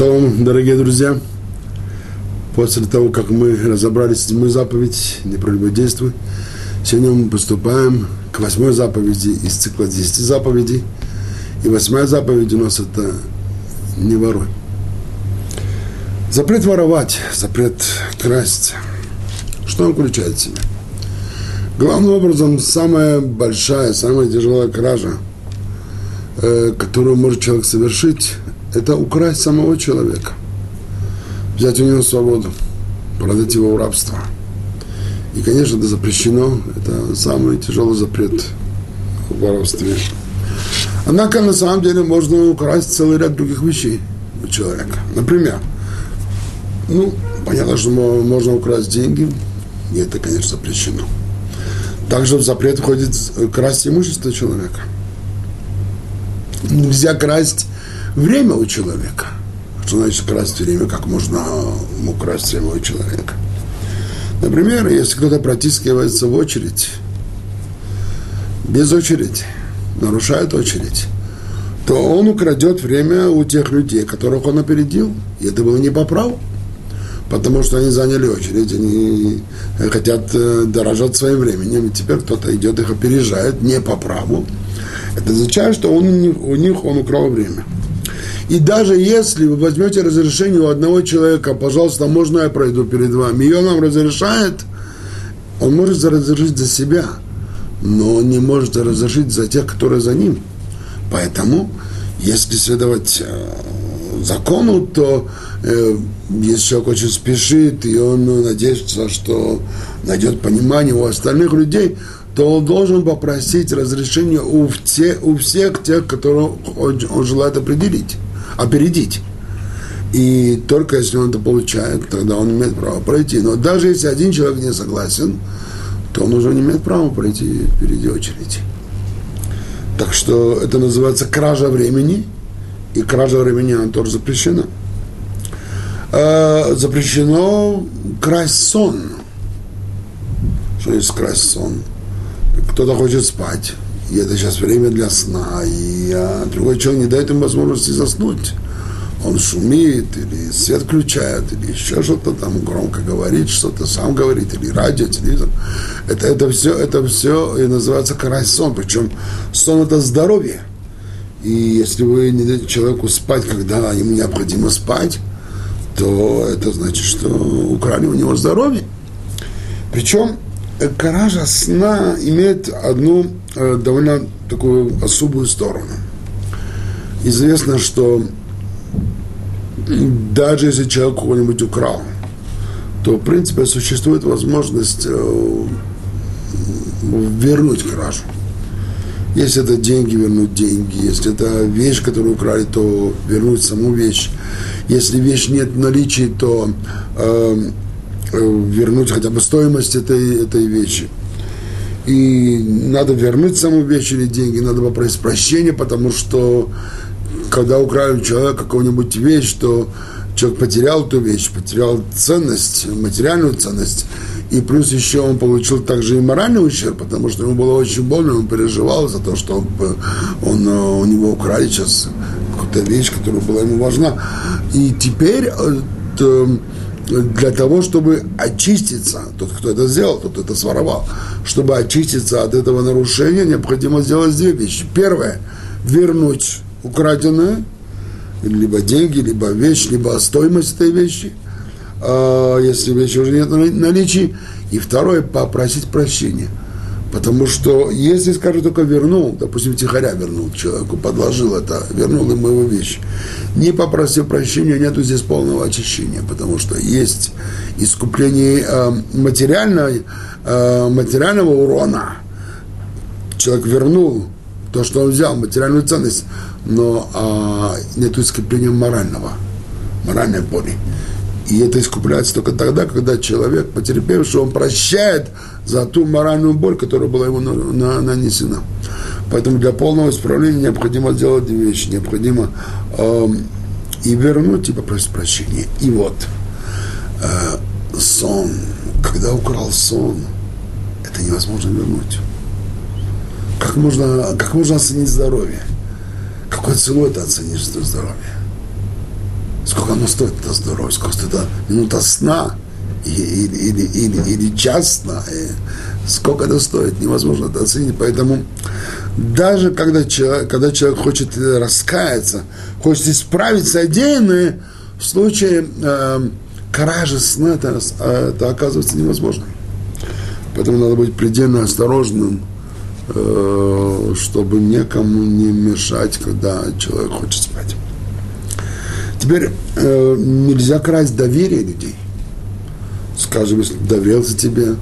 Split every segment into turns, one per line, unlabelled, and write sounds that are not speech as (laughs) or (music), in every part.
Шалом, дорогие друзья. После того, как мы разобрались с седьмой заповедь, не прелюбодействуй, сегодня мы поступаем к восьмой заповеди из цикла десяти заповедей. И восьмая заповедь у нас это не воруй. Запрет воровать, запрет красть. Что он включает в себя? Главным образом, самая большая, самая тяжелая кража, э, которую может человек совершить, это украсть самого человека. Взять у него свободу, продать его в рабство. И, конечно, это запрещено. Это самый тяжелый запрет в воровстве. Однако, на самом деле, можно украсть целый ряд других вещей у человека. Например, ну, понятно, что можно украсть деньги, и это, конечно, запрещено. Также в запрет входит красть имущество человека. Нельзя красть время у человека. Что значит красть время? Как можно украсть время у человека? Например, если кто-то протискивается в очередь, без очереди, нарушает очередь, то он украдет время у тех людей, которых он опередил. И это было не по праву. Потому что они заняли очередь, они хотят э, дорожать своим временем, и теперь кто-то идет, их опережает не по праву. Это означает, что он, у них он украл время. И даже если вы возьмете разрешение у одного человека, пожалуйста, можно я пройду перед вами, и он нам разрешает, он может разрешить за себя, но он не может разрешить за тех, которые за ним. Поэтому, если следовать э, закону, то э, если человек очень спешит, и он ну, надеется, что найдет понимание у остальных людей, то он должен попросить разрешения у, все, у всех тех, которых он, он желает определить опередить. И только если он это получает, тогда он имеет право пройти. Но даже если один человек не согласен, то он уже не имеет права пройти впереди очереди. Так что это называется кража времени, и кража времени она тоже запрещена. А, запрещено красть сон. Что есть красть сон? Кто-то хочет спать, и это сейчас время для сна, и а, другой человек не дает ему возможности заснуть. Он шумит, или свет включает, или еще что-то там громко говорит, что-то сам говорит, или радио, телевизор. Это, это все, это все и называется карась сон. Причем сон это здоровье. И если вы не даете человеку спать, когда ему необходимо спать, то это значит, что украли у него здоровье. Причем каража сна имеет одну э, довольно такую особую сторону. Известно, что даже если человек кого-нибудь украл, то, в принципе, существует возможность э, вернуть кражу. Если это деньги, вернуть деньги. Если это вещь, которую украли, то вернуть саму вещь. Если вещь нет в наличии, то э, Э, вернуть хотя бы стоимость этой, этой вещи. И надо вернуть саму вещь или деньги, надо попросить прощения, потому что когда украли человека какую-нибудь вещь, то человек потерял эту вещь, потерял ценность, материальную ценность, и плюс еще он получил также и моральный ущерб, потому что ему было очень больно, он переживал за то, что он, он, у него украли сейчас какую-то вещь, которая была ему важна. И теперь э, для того, чтобы очиститься, тот, кто это сделал, тот, это своровал, чтобы очиститься от этого нарушения, необходимо сделать две вещи. Первое – вернуть украденное, либо деньги, либо вещь, либо стоимость этой вещи, а если вещи уже нет наличия. И второе – попросить прощения – Потому что если, скажу, только вернул, допустим, тихоря вернул человеку, подложил это, вернул ему его вещь, не попросил прощения, нету здесь полного очищения, потому что есть искупление э, материальной, э, материального урона. Человек вернул то, что он взял, материальную ценность, но э, нету искупления морального, моральной боли. И это искупляется только тогда, когда человек, потерпевший, он прощает за ту моральную боль, которая была ему на, на, нанесена. Поэтому для полного исправления необходимо сделать две вещи. Необходимо э, и вернуть, и попросить прощения. И вот э, сон, когда украл сон, это невозможно вернуть. Как можно, как можно оценить здоровье? Какой ценой ты оценишь здоровье? Сколько оно стоит, это здорово, сколько стоит это минута сна или, или, или, или час сна. Сколько это стоит, невозможно это оценить. Поэтому даже когда человек, когда человек хочет раскаяться, хочет исправить содеянное, в случае э, кражи сна это, это оказывается невозможно. Поэтому надо быть предельно осторожным, э, чтобы никому не мешать, когда человек хочет спать. Теперь э, нельзя красть доверие людей. Скажем, если доверился тебе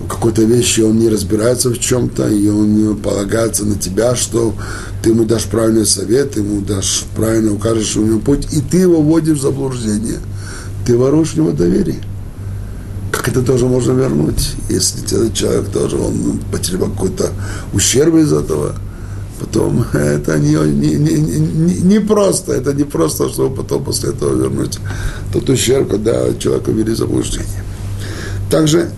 в какой-то вещи, он не разбирается в чем-то, и он полагается на тебя, что ты ему дашь правильный совет, ему дашь правильно укажешь ему путь, и ты его вводишь в заблуждение. Ты воруешь у него доверие. Как это тоже можно вернуть, если этот человек тоже, он потерял какой-то ущерб из этого – потом (laughs) это не, не, не, не, не просто, это не просто, чтобы потом после этого вернуть тот ущерб, когда человека ввели заблуждение. Также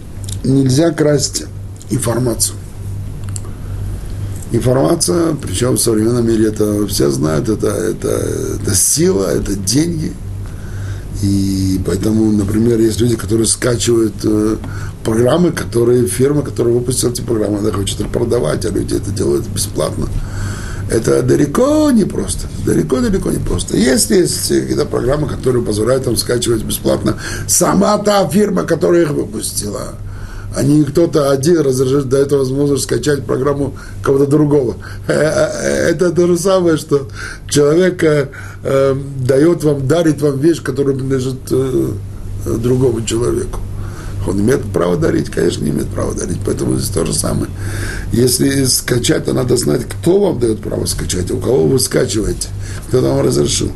нельзя красть информацию. Информация, причем в современном мире это все знают, это, это, это сила, это деньги – и поэтому, например, есть люди, которые скачивают э, программы, которые фирма, которая выпустила эти программы, она хочет их продавать, а люди это делают бесплатно. Это далеко не просто. Далеко-далеко не просто. Есть, есть какие-то программы, которые позволяют там скачивать бесплатно. Сама та фирма, которая их выпустила – а не кто-то один разрешит, дает возможность скачать программу кого-то другого. Э, э, это то же самое, что человек э, дает вам, дарит вам вещь, которая принадлежит другому человеку. Он имеет право дарить, конечно, не имеет права дарить. Поэтому здесь то же самое. Если скачать, то надо знать, кто вам дает право скачать, у кого вы скачиваете, кто вам разрешил.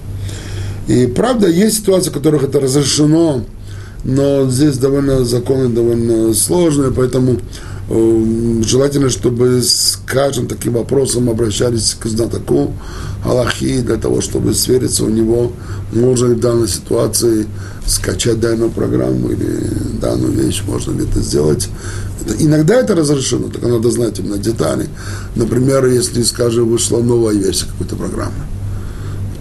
И правда, есть ситуации, в которых это разрешено, но здесь довольно законы довольно сложные, поэтому желательно, чтобы с каждым таким вопросом обращались к знатоку Аллахи для того, чтобы свериться у него, можно ли в данной ситуации скачать данную программу или данную вещь, можно ли это сделать. Это, иногда это разрешено, только надо знать именно детали. Например, если, скажем, вышла новая версия какой-то программы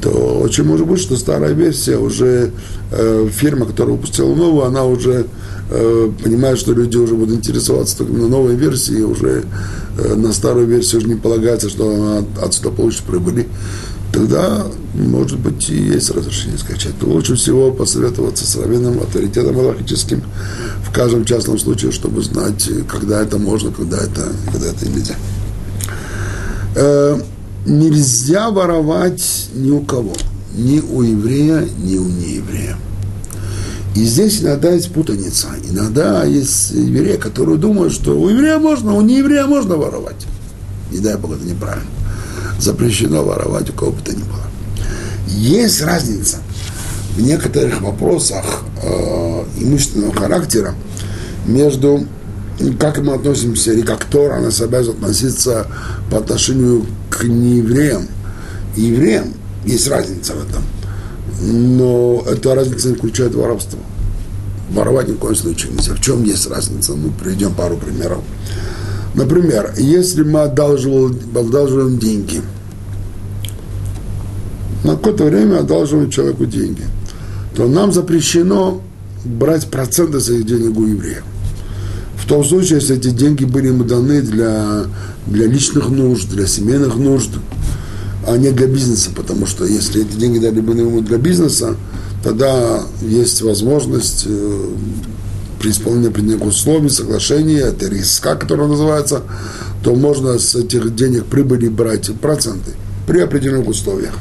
то очень может быть, что старая версия уже, э, фирма, которая выпустила новую, она уже э, понимает, что люди уже будут интересоваться только на новой версии, уже э, на старую версию уже не полагается, что она отсюда получит прибыли. Тогда, может быть, и есть разрешение скачать. Но лучше всего посоветоваться с равенным авторитетом аллахическим в каждом частном случае, чтобы знать, когда это можно, когда это, когда это нельзя. Нельзя воровать ни у кого, ни у еврея, ни у нееврея. И здесь иногда есть путаница. Иногда есть евреи, которые думают, что у еврея можно, у нееврея можно воровать. Не дай Бог, это неправильно. Запрещено воровать у кого бы то ни было. Есть разница в некоторых вопросах э, имущественного характера между как мы относимся, или как Тора нас обязан относиться по отношению к неевреям. Евреям есть разница в этом. Но эта разница не включает воровство. Воровать ни в коем случае нельзя. В чем есть разница? Ну, приведем пару примеров. Например, если мы одалживаем, одалживаем деньги, на какое-то время одалживаем человеку деньги, то нам запрещено брать проценты с этих денег у евреев. В том случае, если эти деньги были ему даны для, для личных нужд, для семейных нужд, а не для бизнеса, потому что если эти деньги дали бы ему для бизнеса, тогда есть возможность э, при исполнении определенных условий, соглашения, это риска, которое называется, то можно с этих денег прибыли брать проценты при определенных условиях.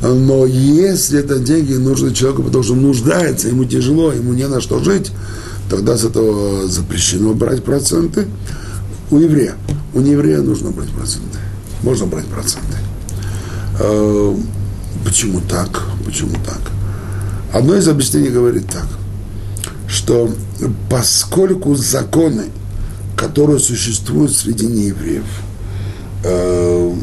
Но если это деньги нужны человеку, потому что он нуждается, ему тяжело, ему не на что жить, тогда с этого запрещено брать проценты. У еврея. У нееврея нужно брать проценты. Можно брать проценты. Э, почему так? Почему так? Одно из объяснений говорит так, что поскольку законы, которые существуют среди неевреев, э,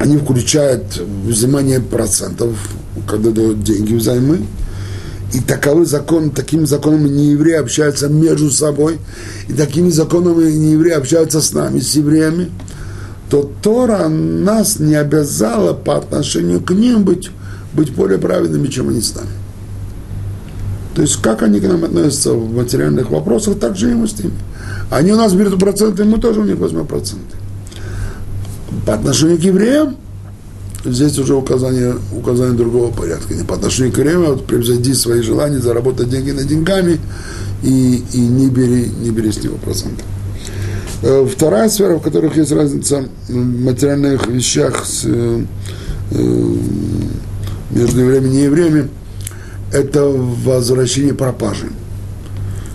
они включают взимание процентов, когда дают деньги взаймы, и таковы законы, такими законами неевреи общаются между собой, и такими законами неевреи общаются с нами, с евреями, то Тора нас не обязала по отношению к ним быть быть более праведными, чем они сами. То есть, как они к нам относятся в материальных вопросах, так же и мы с ними. Они у нас берут проценты, мы тоже у них возьмем проценты. По отношению к евреям, здесь уже указание, указание другого порядка. Не по отношению к евреям, а вот превзойди свои желания, заработать деньги на деньгами и, и не, бери, не бери с него проценты. Э, вторая сфера, в которых есть разница в материальных вещах с, э, э, между евреями и неевреями, это возвращение пропажи.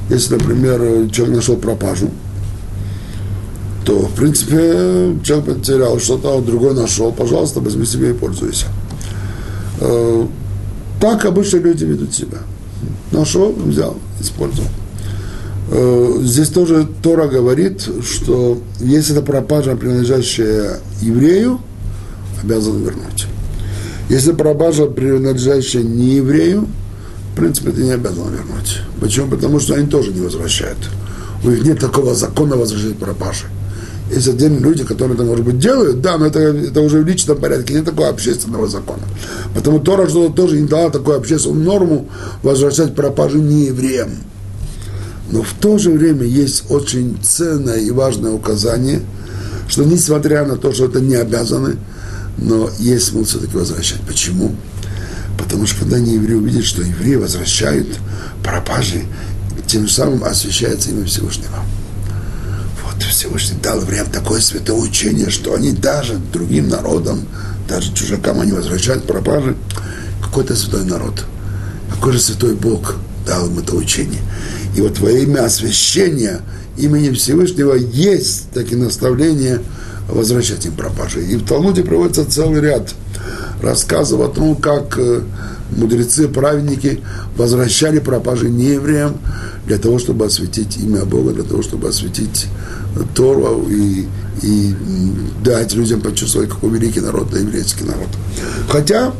Если, например, человек нашел пропажу, то, в принципе, человек потерял что-то, а другой нашел, пожалуйста, возьми себе и пользуйся. Так обычно люди ведут себя. Нашел, взял, использовал. Э, здесь тоже Тора говорит, что если это пропажа, принадлежащая еврею, обязан вернуть. Если пропажа, принадлежащая не еврею, в принципе, ты не обязан вернуть. Почему? Потому что они тоже не возвращают. У них нет такого закона возвращать пропажи. Есть отдельные люди, которые это, может быть, делают, да, но это, это уже в личном порядке, нет такого общественного закона. Потому Тора что тоже не дала такую общественную норму возвращать пропажи не евреям. Но в то же время есть очень ценное и важное указание, что несмотря на то, что это не обязаны, но есть смысл все-таки возвращать. Почему? Потому что когда не евреи увидят, что евреи возвращают пропажи, тем самым освещается имя Всевышнего. Всевышний дал евреям такое святое учение, что они даже другим народам, даже чужакам, они возвращают пропажи. Какой-то святой народ, какой же святой Бог дал им это учение. И вот во имя освящения имени Всевышнего есть такие наставления возвращать им пропажи. И в Талмуде проводится целый ряд рассказов о том, как э, мудрецы, праведники возвращали пропажи неевреям для того, чтобы осветить имя Бога, для того, чтобы осветить Тору и, и дать людям почувствовать, какой великий народ, да еврейский народ. Хотя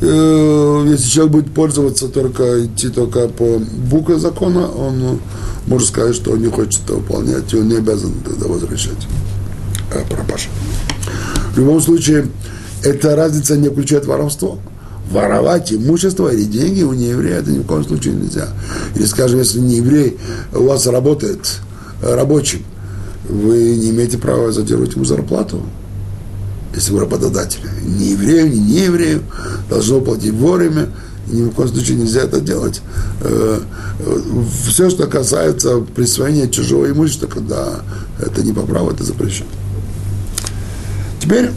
Э, если человек будет пользоваться только, идти только по букве закона, он может сказать, что он не хочет это выполнять, и он не обязан тогда возвращать э, пропажу. В любом случае, эта разница не включает воровство. Воровать имущество или деньги у нееврея это ни в коем случае нельзя. Или, скажем, если не еврей у вас работает рабочим, вы не имеете права задерживать ему зарплату если вы работодатель, не еврею, не не еврею, должно платить вовремя, ни в коем случае нельзя это делать. Э, Все, что касается присвоения чужого имущества, когда это не по праву, это запрещено. Теперь,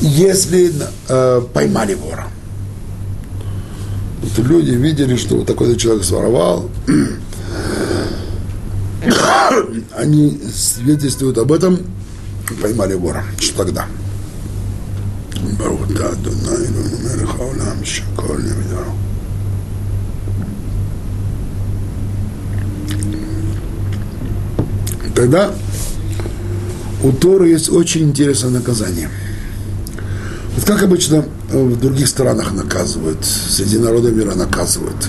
если э, поймали вора, вот люди видели, что вот такой человек своровал, (coughs) они свидетельствуют об этом, поймали вора. Что тогда? Тогда у Торы есть очень интересное наказание. Вот как обычно в других странах наказывают, среди народа мира наказывают.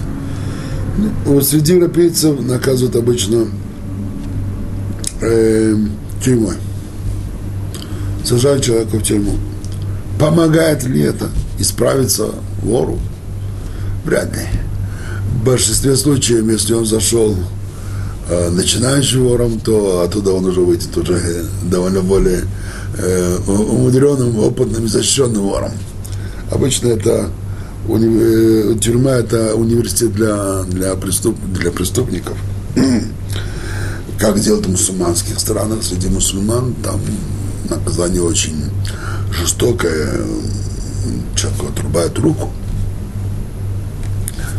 Вот среди европейцев наказывают обычно э, тюрьмой сажают человека в тюрьму. Помогает ли это исправиться вору? Вряд ли. В большинстве случаев, если он зашел э, начинающим вором, то оттуда он уже выйдет уже довольно более э, умудренным, опытным, защищенным вором. Обычно это уни, э, тюрьма это университет для, для, преступ, для преступников. (clears throat) Как делают в мусульманских странах, среди мусульман, там наказание очень жестокое, человеку отрубают руку.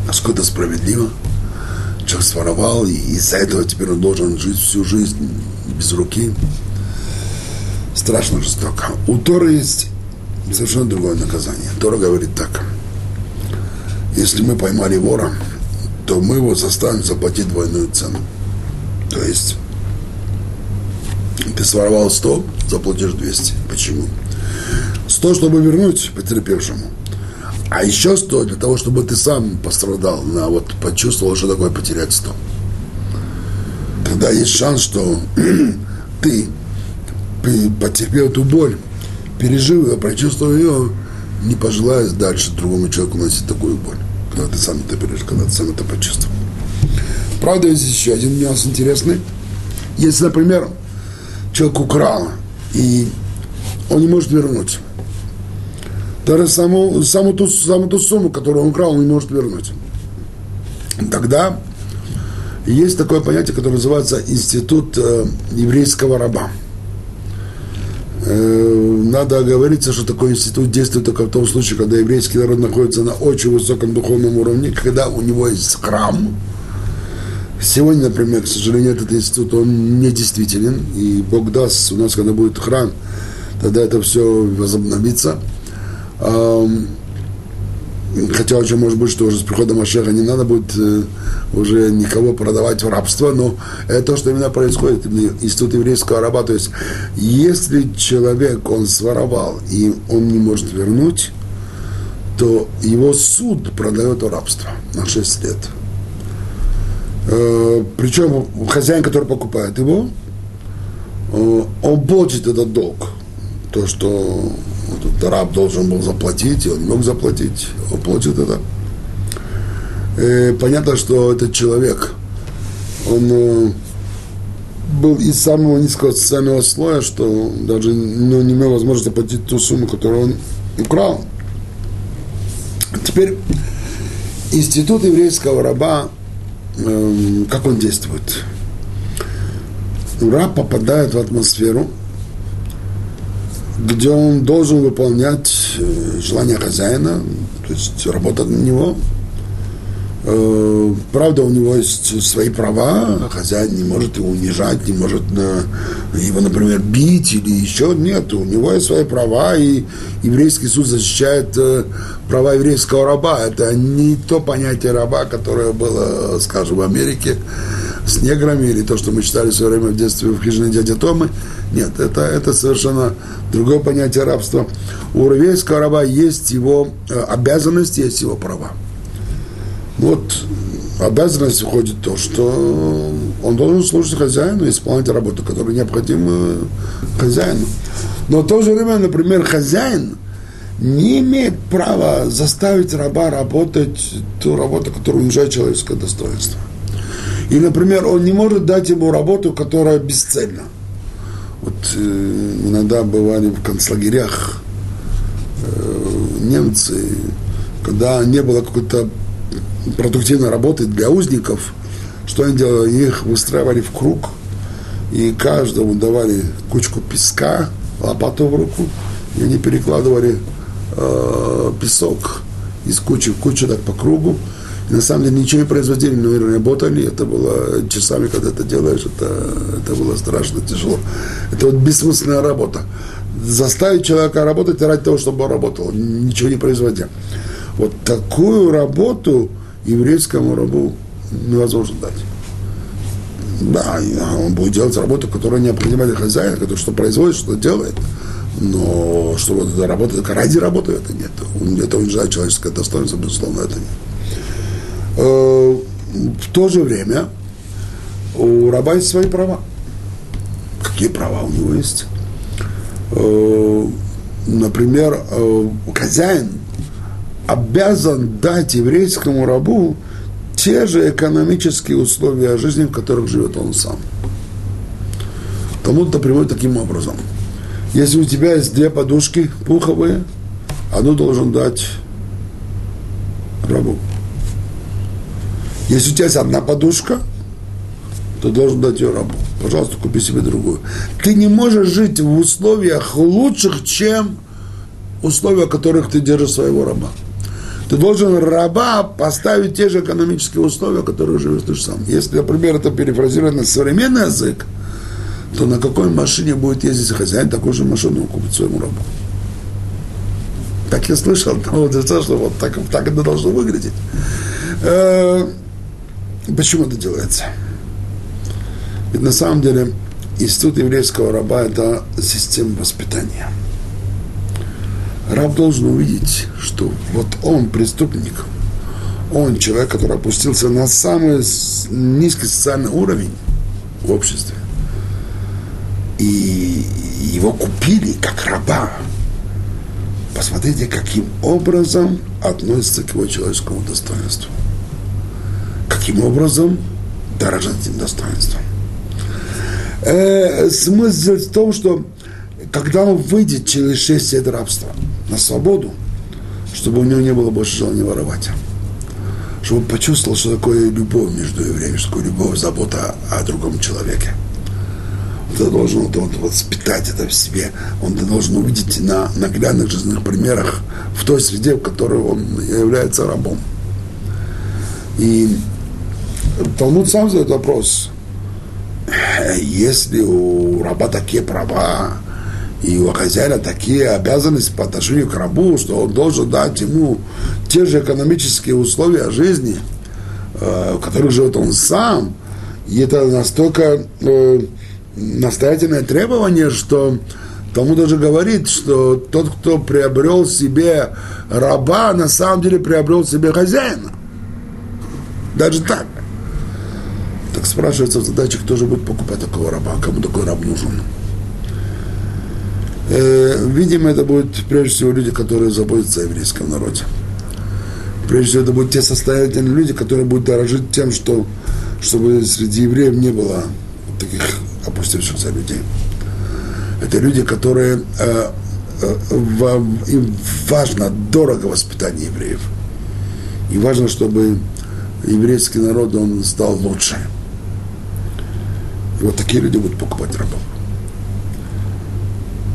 Насколько это справедливо? Человек своровал, и из-за этого теперь он должен жить всю жизнь без руки. Страшно жестоко. У Тора есть совершенно другое наказание. Тора говорит так. Если мы поймали вора, то мы его заставим заплатить двойную цену. То есть ты своровал 100, заплатишь 200. Почему? 100, чтобы вернуть потерпевшему. А еще 100 для того, чтобы ты сам пострадал, на, вот, почувствовал, что такое потерять 100. Тогда есть шанс, что (clears throat) ты, потерпел эту боль, пережил ее, прочувствовал ее, не пожелаешь дальше другому человеку носить такую боль, когда ты сам это берешь, когда ты сам это почувствовал. Правда, есть еще один нюанс интересный. Если, например, человек украл, и он не может вернуть. Даже саму, саму, ту, саму ту сумму, которую он украл, он не может вернуть. Тогда есть такое понятие, которое называется институт э, еврейского раба. Э, надо оговориться, что такой институт действует только в том случае, когда еврейский народ находится на очень высоком духовном уровне, когда у него есть храм. Сегодня, например, к сожалению, этот институт, он не действителен, и Бог даст, у нас, когда будет храм, тогда это все возобновится. Хотя очень может быть, что уже с приходом Ашеха не надо будет э, уже никого продавать в рабство, но это то, что именно происходит, институт еврейского раба. То есть, если человек, он своровал, и он не может вернуть, то его суд продает в рабство на 6 лет. Э, причем хозяин, который покупает его, э, он платит этот долг. То, что этот раб должен был заплатить, и он не мог заплатить, он платит это. И э, понятно, что этот человек, он э, был из самого низкого социального слоя, что даже ну, не имел возможности заплатить ту сумму, которую он украл. Теперь институт еврейского раба, э, как он действует? Раб попадает в атмосферу, где он должен выполнять э, желание хозяина, то есть работать на него. Э, правда, у него есть свои права, хозяин не может его унижать, не может его, например, бить или еще нет. У него есть свои права, и еврейский суд защищает э, права еврейского раба. Это не то понятие раба, которое было, скажем, в Америке с неграми, или то, что мы читали в свое время в детстве в хижине дяди Томы. Нет, это, это совершенно другое понятие рабства. У еврейского раба есть его э, обязанности, есть его права. Вот обязанность входит то, что он должен служить хозяину и исполнять работу, которая необходима хозяину. Но в то же время, например, хозяин не имеет права заставить раба работать ту работу, которая унижает человеческое достоинство. И, например, он не может дать ему работу, которая бесцельна. Вот э, иногда бывали в концлагерях э, немцы, когда не было какой-то продуктивной работы для узников, что они делали? Их выстраивали в круг, и каждому давали кучку песка, лопату в руку, и они перекладывали э, песок из кучи в кучу так по кругу, на самом деле ничего не производили, но работали. Это было часами, когда это делаешь, это, это было страшно тяжело. Это вот бессмысленная работа. Заставить человека работать ради того, чтобы он работал, ничего не производя. Вот такую работу еврейскому рабу невозможно дать. Да, он будет делать работу, которая необходима для хозяина, который что производит, что делает. Но что вот эта работа, ради работы это нет. Это унижает человеческое достоинство, безусловно, это нет. Э, в то же время у раба есть свои права. Какие права у него есть? Э, например, э, хозяин обязан дать еврейскому рабу те же экономические условия жизни, в которых живет он сам. Тому-то приводит таким образом. Если у тебя есть две подушки пуховые, одну должен дать рабу. Если у тебя есть одна подушка, то должен дать ее рабу. Пожалуйста, купи себе другую. Ты не можешь жить в условиях лучших, чем условия, в которых ты держишь своего раба. Ты должен раба поставить те же экономические условия, которые живешь ты сам. Если, например, это перефразировать на современный язык, то на какой машине будет ездить хозяин, такую же машину он купит своему рабу. Так я слышал, вот это, что вот так, так это должно выглядеть. Почему это делается? Ведь на самом деле институт еврейского раба – это система воспитания. Раб должен увидеть, что вот он преступник, он человек, который опустился на самый низкий социальный уровень в обществе. И его купили как раба. Посмотрите, каким образом относится к его человеческому достоинству. Каким образом дорожит этим достоинством. Э, смысл в том, что когда он выйдет через шесть лет рабства на свободу, чтобы у него не было больше желания воровать. Чтобы он почувствовал, что такое любовь между евреями, что такое любовь, забота о другом человеке. Он должен он, он, воспитать это в себе. Он должен увидеть на наглядных жизненных примерах в той среде, в которой он является рабом. И Талмуд сам задает вопрос, если у раба такие права, и у хозяина такие обязанности по отношению к рабу, что он должен дать ему те же экономические условия жизни, э, в которых живет он сам. И это настолько э, настоятельное требование, что тому даже говорит, что тот, кто приобрел себе раба, на самом деле приобрел себе хозяина. Даже так. Так спрашивается в задаче, кто же будет покупать такого раба, кому такой раб нужен. Э, видимо, это будут прежде всего люди, которые заботятся о еврейском народе. Прежде всего, это будут те состоятельные люди, которые будут дорожить тем, что, чтобы среди евреев не было таких опустившихся людей. Это люди, которые э, э, вам, им важно, дорого воспитание евреев. И важно, чтобы еврейский народ, он стал лучше. И вот такие люди будут покупать рабов.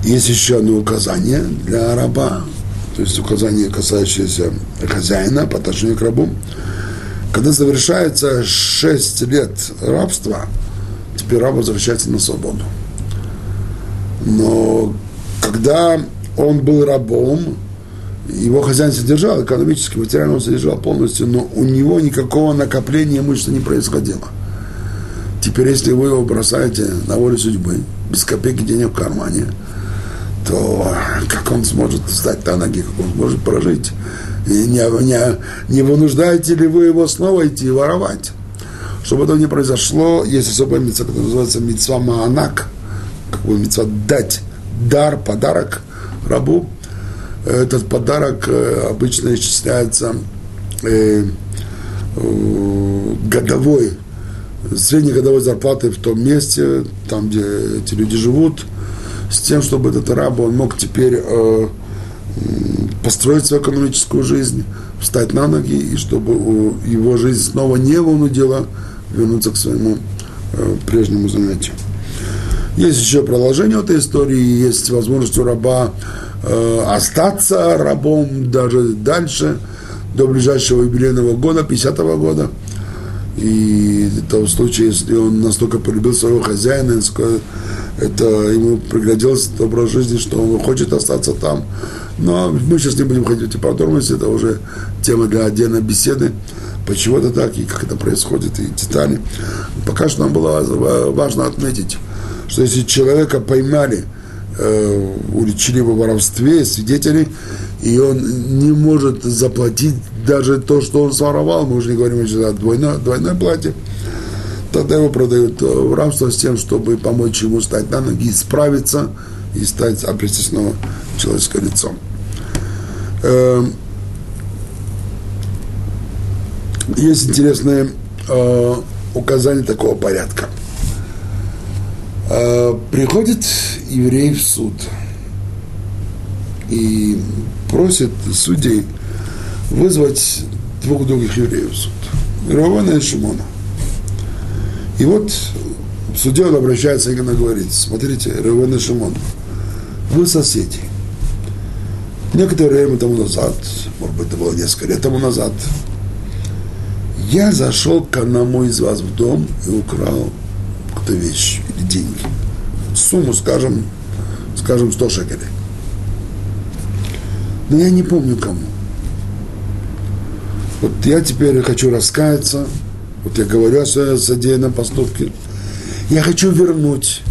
Есть еще одно указание для раба, то есть указание, касающееся хозяина по отношению к рабу. Когда завершается 6 лет рабства, теперь раб возвращается на свободу. Но когда он был рабом, его хозяин содержал экономически, материально он содержал полностью, но у него никакого накопления имущества не происходило. Теперь, если вы его бросаете на волю судьбы, без копейки денег в кармане, то как он сможет встать на ноги, как он сможет прожить? И не, не, не вынуждаете ли вы его снова идти воровать? Чтобы этого не произошло, есть особая митцва, которая называется митцва маанак, как бы митцва дать дар, подарок рабу. Этот подарок э, обычно исчисляется э, годовой, среднегодовой зарплатой в том месте, там, где эти люди живут – с тем, чтобы этот раб, он мог теперь э, построить свою экономическую жизнь, встать на ноги, и чтобы его жизнь снова не вынудила вернуться к своему э, прежнему занятию. Есть еще продолжение этой истории, есть возможность у раба э, остаться рабом даже дальше, до ближайшего юбилейного года, 50-го года. И в случае, если он настолько полюбил своего хозяина, это ему пригодился этот образ жизни, что он хочет остаться там. Но мы сейчас не будем ходить в подробности, это уже тема для отдельной беседы, почему это так и как это происходит, и детали. Пока что нам было важно отметить, что если человека поймали э, уличили в воровстве, свидетели, и он не может заплатить даже то, что он своровал, мы уже не говорим о двойное, двойное платье, тогда его продают в рабство с тем, чтобы помочь ему стать на ноги, исправиться и стать, обрести снова человеческое лицо. Эм, есть интересное э, указание такого порядка. Э, приходит еврей в суд и просит судей вызвать двух других евреев в суд. Рована и Шимона – и вот судья обращается и говорит, смотрите, Ревен и Шимон, вы соседи. Некоторое время тому назад, может быть, это было несколько лет тому назад, я зашел к одному из вас в дом и украл какую-то вещь или деньги. Сумму, скажем, скажем, 100 шекелей. Но я не помню кому. Вот я теперь хочу раскаяться – вот я говорю о содеянном поступке. Я хочу вернуть.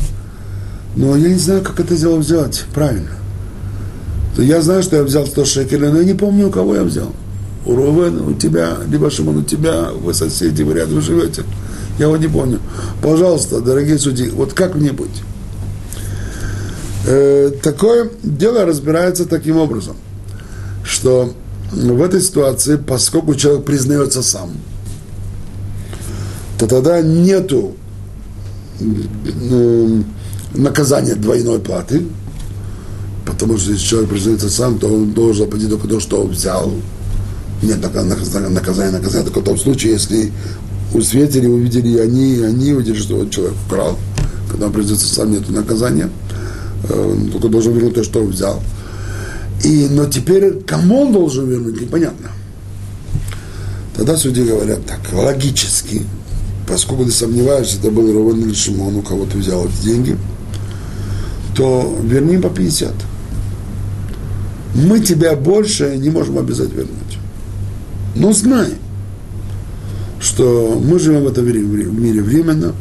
Но я не знаю, как это дело взять правильно. Я знаю, что я взял 100 шекелей, но я не помню, у кого я взял. У Рувена, у тебя, либо Шимон, у тебя, вы соседи, вы рядом живете. Я вот не помню. Пожалуйста, дорогие судьи, вот как мне быть? Э, такое дело разбирается таким образом. Что в этой ситуации, поскольку человек признается сам, то тогда нету э, наказания двойной платы, потому что если человек признается сам, то он должен заплатить только то, что он взял. Нет наказания, наказания, наказания только в том случае, если у свидетелей увидели они, они увидели, что человек украл. Когда он признается сам, нет наказания. Э, он только должен вернуть то, что он взял. И, но теперь кому он должен вернуть, непонятно. Тогда судьи говорят так, логически, поскольку ты сомневаешься, это был Рован или Шимон, у кого ты взял эти деньги, то верни по 50. Мы тебя больше не можем обязать вернуть. Но знай, что мы живем в этом мире временно,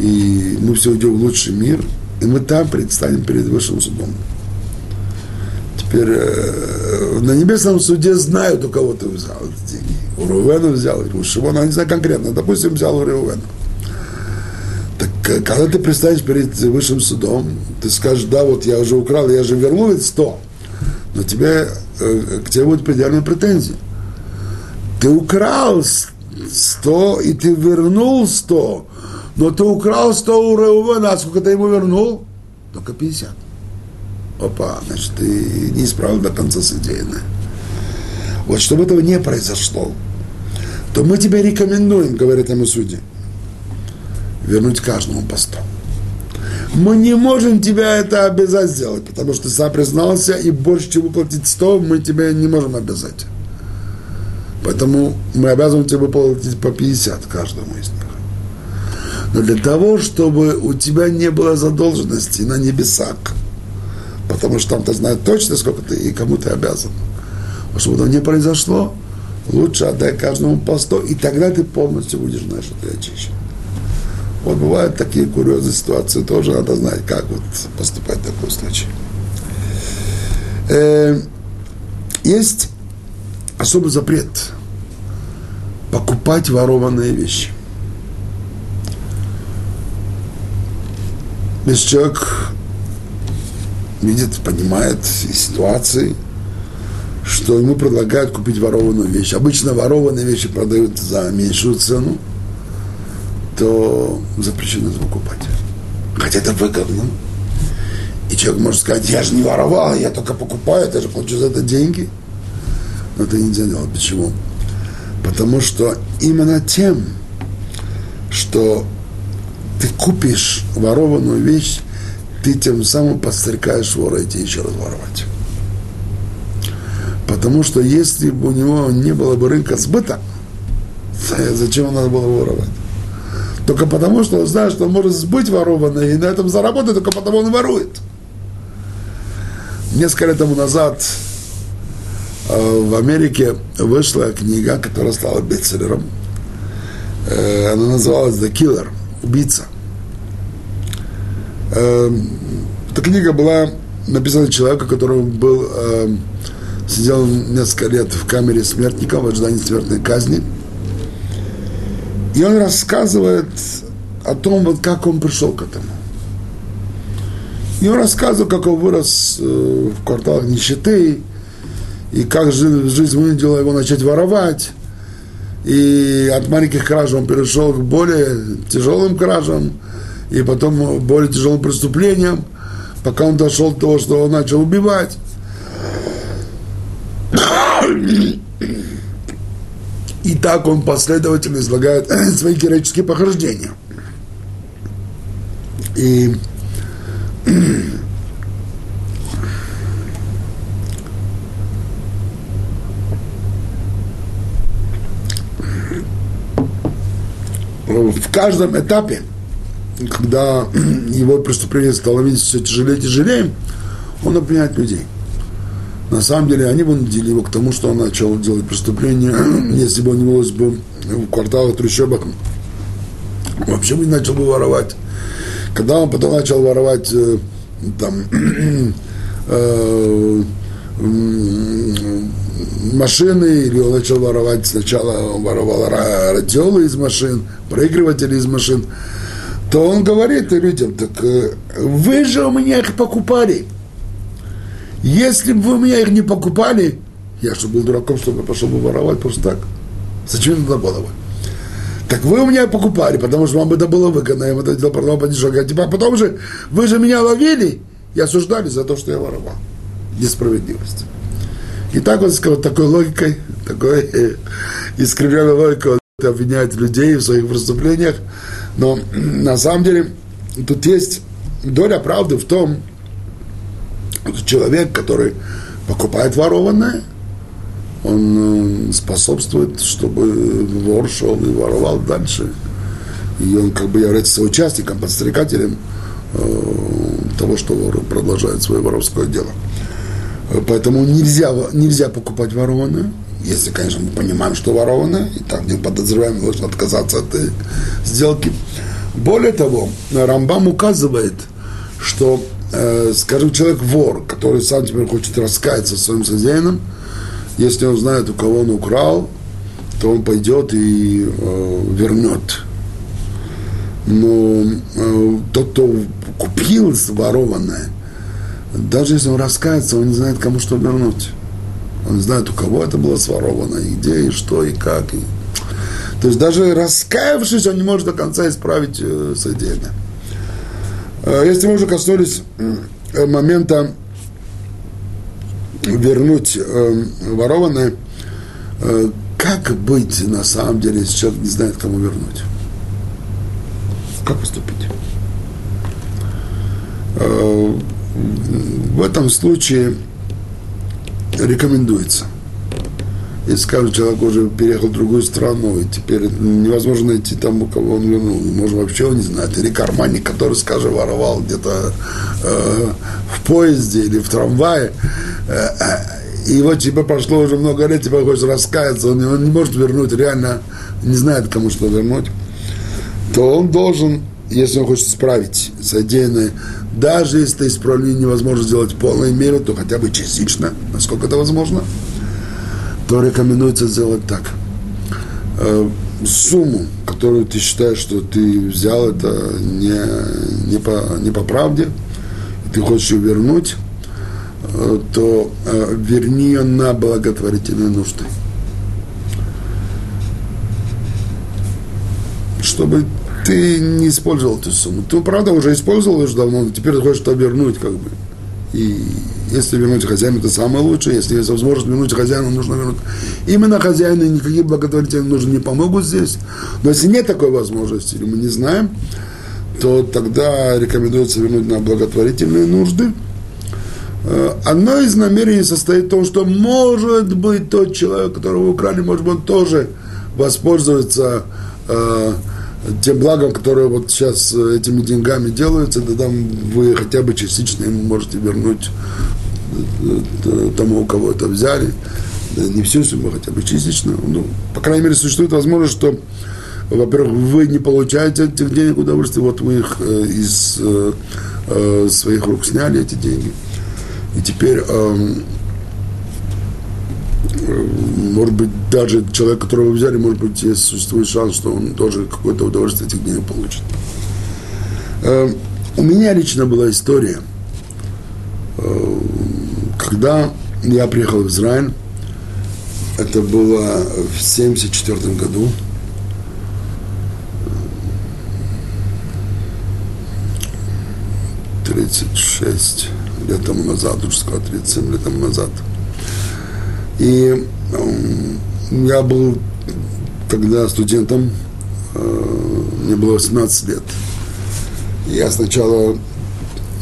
и мы все уйдем в лучший мир, и мы там предстанем перед высшим судом. Теперь э, на небесном суде знают, у кого ты взял эти деньги. У Рувена взял, у Шимона, не знаю конкретно, допустим, взял у Рувена. Так э, когда ты предстанешь перед высшим судом, ты скажешь, да, вот я уже украл, я же вернул ведь 100, но тебе, э, к тебе будет предъявлена претензия. Ты украл 100, и ты вернул 100, но ты украл 100 у Реувена, а сколько ты ему вернул? Только 50 опа, значит, ты не исправил до конца содеянное. Вот чтобы этого не произошло, то мы тебе рекомендуем, говорит ему судьи, вернуть каждому по 100. Мы не можем тебя это обязать сделать, потому что ты сам признался, и больше, чем выплатить 100, мы тебя не можем обязать. Поэтому мы обязаны тебе выплатить по 50 каждому из них. Но для того, чтобы у тебя не было задолженности на небесах, потому что там-то знают точно, сколько ты и кому ты обязан. А чтобы этого не произошло, лучше отдай каждому по 100, и тогда ты полностью будешь знать, что ты очищен. Вот бывают такие курьезные ситуации, тоже надо знать, как вот поступать в такой случае. Э, есть особый запрет покупать ворованные вещи. Если человек видит, понимает из ситуации, что ему предлагают купить ворованную вещь. Обычно ворованные вещи продают за меньшую цену, то запрещено это покупать. Хотя это выгодно. И человек может сказать, я же не воровал, я только покупаю, я же плачу за это деньги. Но это нельзя делать. Почему? Потому что именно тем, что ты купишь ворованную вещь, ты тем самым подстрекаешь вора идти еще раз воровать. Потому что если бы у него не было бы рынка сбыта, (laughs) зачем надо было воровать? Только потому, что он знает, что он может сбыть ворованное и на этом заработать, только потому он ворует. Несколько лет тому назад э, в Америке вышла книга, которая стала бестселлером. Э, она называлась «The Killer» – «Убийца». Эм, эта книга была написана человеком, который был, э, сидел несколько лет в камере смертников в ожидании смертной казни. И он рассказывает о том, вот как он пришел к этому. И он рассказывает, как он вырос э, в кварталах нищеты, и как жизнь вынудила его начать воровать. И от маленьких краж он перешел к более тяжелым кражам – и потом более тяжелым преступлением, пока он дошел до того, что он начал убивать. И так он последовательно излагает (coughs) свои героические похождения. И (coughs) в каждом этапе когда (clears throat) его преступление стало видеть все тяжелее и тяжелее, он обвиняет людей. На самом деле они вынудили его к тому, что он начал делать преступления. (clears throat) Если бы он не вылез бы в кварталах, трущобах, вообще бы начал бы воровать. Когда он потом начал воровать э, там, (clears throat) э, машины, или он начал воровать, сначала он воровал радиолы из машин, проигрыватели из машин, то он говорит людям, так э, вы же у меня их покупали. Если бы вы у меня их не покупали, я что, был дураком, чтобы пошел бы воровать просто так? Зачем это было бы? Так вы у меня покупали, потому что вам это было выгодно, я вам это делал, продавал по дешевке. А типа, потом же вы же меня ловили и осуждали за то, что я воровал. Несправедливость. И так вот, вот такой логикой, такой э, искривленной логикой вот, обвиняют людей в своих преступлениях. Но на самом деле тут есть доля правды в том, что человек, который покупает ворованное, он э, способствует, чтобы вор шел и воровал дальше. И он как бы является соучастником, подстрекателем э, того, что вор продолжает свое воровское дело. Поэтому нельзя, нельзя покупать ворованное. Если, конечно, мы понимаем, что ворованное, и там не подозреваем, должен отказаться от этой сделки. Более того, Рамбам указывает, что, э, скажем, человек вор, который сам теперь хочет раскаяться своим содеянным, если он знает, у кого он украл, то он пойдет и э, вернет. Но э, тот, кто купил ворованное, даже если он раскается, он не знает, кому что вернуть. Он не знает, у кого это было своровано, и где, и что, и как. И... То есть даже раскаявшись, он не может до конца исправить э, содеянное. Э, если мы уже коснулись э, момента вернуть э, ворованное, э, как быть на самом деле, если человек не знает, кому вернуть? Как поступить? Э, в этом случае рекомендуется. Если, скажем, человек уже переехал в другую страну, и теперь невозможно найти там, у кого он вернул, может, вообще он не знает. Или карманник, который, скажем, воровал где-то э, в поезде или в трамвае, э, и вот тебе прошло уже много лет, тебе хочешь раскаяться, он, он не может вернуть, реально не знает, кому что вернуть, то он должен, если он хочет исправить содеянное, даже если исправление невозможно сделать в полной мере, то хотя бы частично, насколько это возможно, то рекомендуется сделать так. Э, сумму, которую ты считаешь, что ты взял, это не, не, по, не по правде, ты хочешь ее вернуть, э, то э, верни ее на благотворительные нужды. Чтобы ты не использовал эту сумму. Ты, правда, уже использовал уже давно, но теперь ты хочешь это вернуть, как бы. И если вернуть хозяину, это самое лучшее. Если есть возможность вернуть хозяину, нужно вернуть. Именно хозяину никакие благотворительные нужды не помогут здесь. Но если нет такой возможности, или мы не знаем, то тогда рекомендуется вернуть на благотворительные нужды. Э, одно из намерений состоит в том, что может быть тот человек, которого украли, может быть, он тоже воспользуется э, тем благом, которые вот сейчас э, этими деньгами делаются, да там вы хотя бы частично ему можете вернуть э, э, тому, у кого это взяли. Не всю сумму, хотя бы частично. Ну, по крайней мере, существует возможность, что, во-первых, вы не получаете этих денег удовольствия, вот вы их из своих рук сняли, эти деньги. И теперь эм, может быть, даже человек, которого взяли, может быть, есть, существует шанс, что он тоже какое-то удовольствие этих денег получит. Э, у меня лично была история, э, когда я приехал в Израиль, это было в 1974 году, тридцать шесть лет тому назад, уже сказал, 37 лет тому назад – и я был тогда студентом, э, мне было 18 лет. Я сначала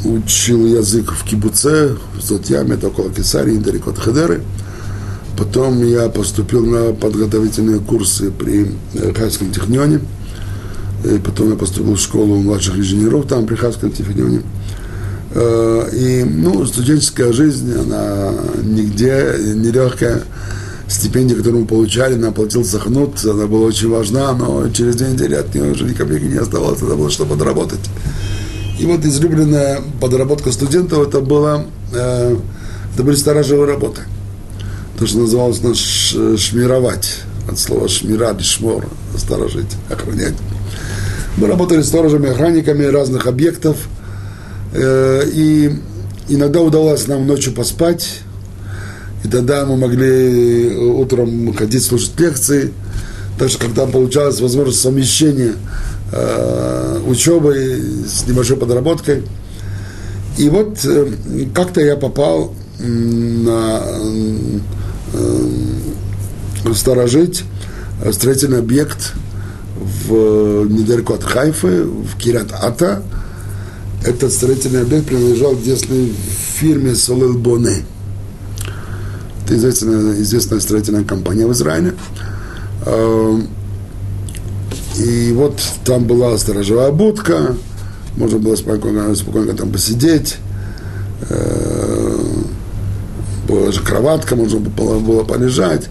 учил язык в Кибуце, в Зотьяме, это около Кесарии, недалеко от Хедеры. Потом я поступил на подготовительные курсы при Хайском технионе. И потом я поступил в школу младших инженеров там, при Хайском технионе. Э, и, ну, студенческая жизнь, она нигде нелегкая. Стипендия, которую мы получали, нам платил Сахнут, она была очень важна, но через две недели от нее уже ни копейки не оставалось, надо было что подработать. И вот излюбленная подработка студентов, это была, э, это были сторожевые работы. То, что называлось нас шмировать, от слова шмира, шмор, сторожить, охранять. Мы работали сторожами, охранниками разных объектов – Э, и иногда удавалось нам ночью поспать, и тогда мы могли утром ходить слушать лекции. Что когда получалась возможность совмещения э, учебы с небольшой подработкой. И вот э, как-то я попал на э, сторожить строительный объект в недалеко от Хайфы, в Кират Ата. Этот строительный объект принадлежал известной фирме Солел Боне. Это известная, известная строительная компания в Израиле. Эм, и вот там была сторожевая будка, можно было спокойно, спокойно там посидеть. Эм, была же кроватка, можно было, было полежать.